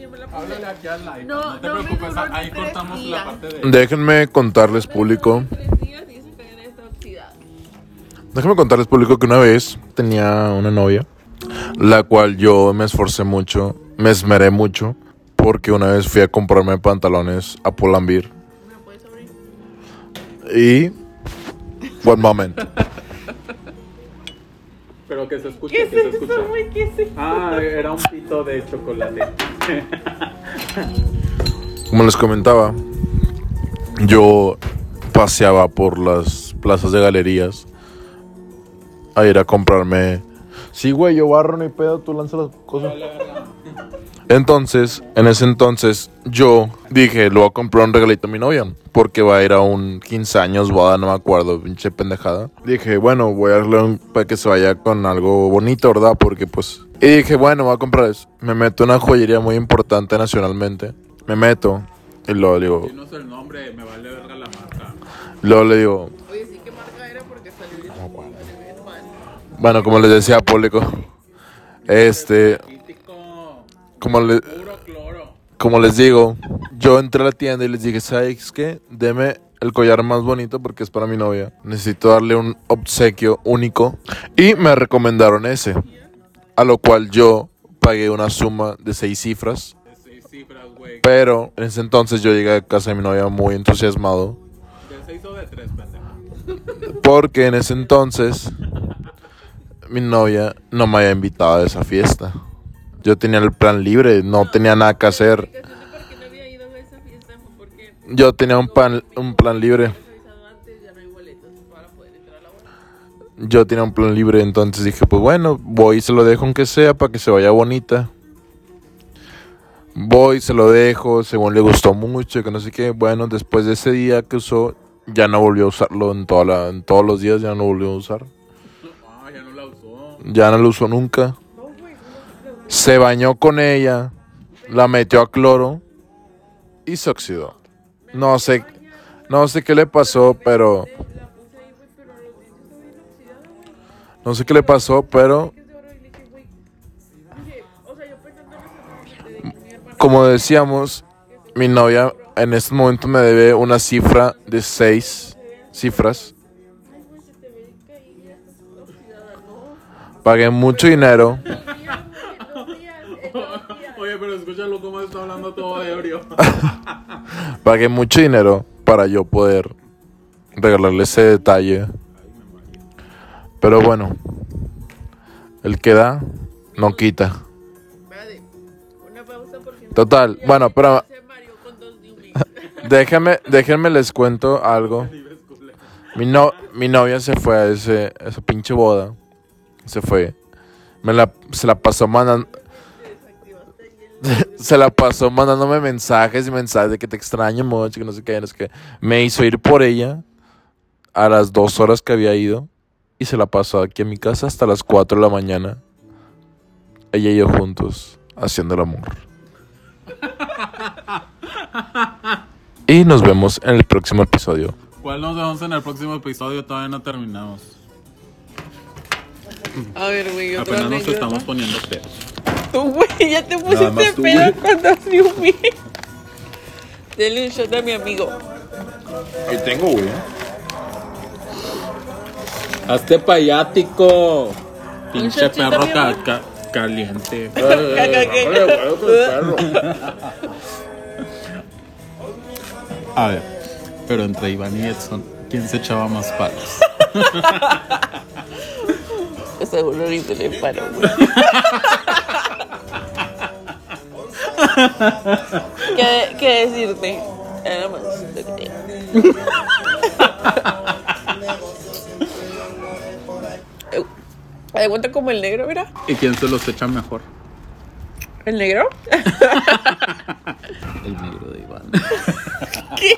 que yo me la puse. Háblale aquí al live. No, No, te no me preocupes, duró ni ahí tres cortamos días. la parte de. Déjenme contarles público. Déjenme contarles público que una vez tenía una novia, la cual yo me esforcé mucho, me esmeré mucho, porque una vez fui a comprarme pantalones a Pull&Bear ¿Me puedes abrir? y... One moment. Pero que se escuche, ¿Qué es que se eso, escuche. ¿Qué es eso? Ah, era un pito de chocolate. Como les comentaba, yo paseaba por las plazas de galerías a ir a comprarme. Sí, güey, yo barro ni pedo, tú lanzas las cosas. Entonces, en ese entonces, yo dije, le voy a comprar un regalito a mi novia. Porque va a ir a un 15 años, boda, no me acuerdo, pinche pendejada. Dije, bueno, voy a darle un, para que se vaya con algo bonito, ¿verdad? Porque pues... Y dije, bueno, voy a comprar eso. Me meto en una joyería muy importante nacionalmente. Me meto. Y luego le digo, Dinos el nombre, me vale verga la marca. luego le digo, Oye, sí, ¿qué marca era? Porque salió bien, salió bien mal. bueno, como les decía, público. Este, como les digo, yo entré a la tienda y les dije, ¿sabes qué? Deme el collar más bonito porque es para mi novia. Necesito darle un obsequio único. Y me recomendaron ese. A lo cual yo pagué una suma de seis cifras. Pero en ese entonces yo llegué a casa de mi novia muy entusiasmado. Porque en ese entonces mi novia no me había invitado a esa fiesta. Yo tenía el plan libre, no tenía nada que hacer. Yo tenía un, pan, un plan libre. Yo tenía un plan libre, entonces dije, pues bueno, voy y se lo dejo aunque sea para que se vaya bonita. Voy, se lo dejo, según le gustó mucho, que no sé qué. Bueno, después de ese día que usó, ya no volvió a usarlo en, toda la, en todos los días, ya no volvió a usar. Ah, ya no la usó. Ya no lo usó nunca. Se bañó con ella, la metió a cloro y se oxidó. No sé, no sé qué le pasó, pero no sé qué le pasó, pero como decíamos, mi novia en este momento me debe una cifra de seis cifras. Pagué mucho dinero. Dos días, güey, dos días, en dos días. Oye, pero escúchalo cómo está hablando todo ebrio. Pagué mucho dinero para yo poder regalarle ese detalle. Pero bueno, el que da, no quita. Espérate, una pausa porque. Total, bueno, pero newbies. déjenme, déjenme les cuento algo. Mi, no, mi novia se fue a ese, a esa pinche boda. Se fue. Me la, se la pasó mandando. Se la pasó mandándome mensajes y mensajes de que te extraño mucho, que no sé qué, no sé qué. Me hizo ir por ella a las dos horas que había ido y se la pasó aquí en mi casa hasta las 4 de la mañana. Ella y yo juntos haciendo el amor. Y nos vemos en el próximo episodio. ¿Cuál nos vemos en el próximo episodio? Todavía no terminamos. A ver, güey, otra Apenas nos estamos poniendo pedos. Tú, güey, ya te pusiste tú, pedo dos newbies. Dele un shot a mi amigo. Ahí tengo, güey. Hazte payático. Pinche shotcito, perro ca- ca- caliente. A ver, pero entre Iván y Edson, ¿quién se echaba más palos? Seguro ahorita le paro, güey. ¿Qué, ¿Qué decirte? Era más lo que te- Eh, ¿Te cuenta como el negro, mira? ¿Y quién se los echa mejor? ¿El negro? El negro de Iván. Ay,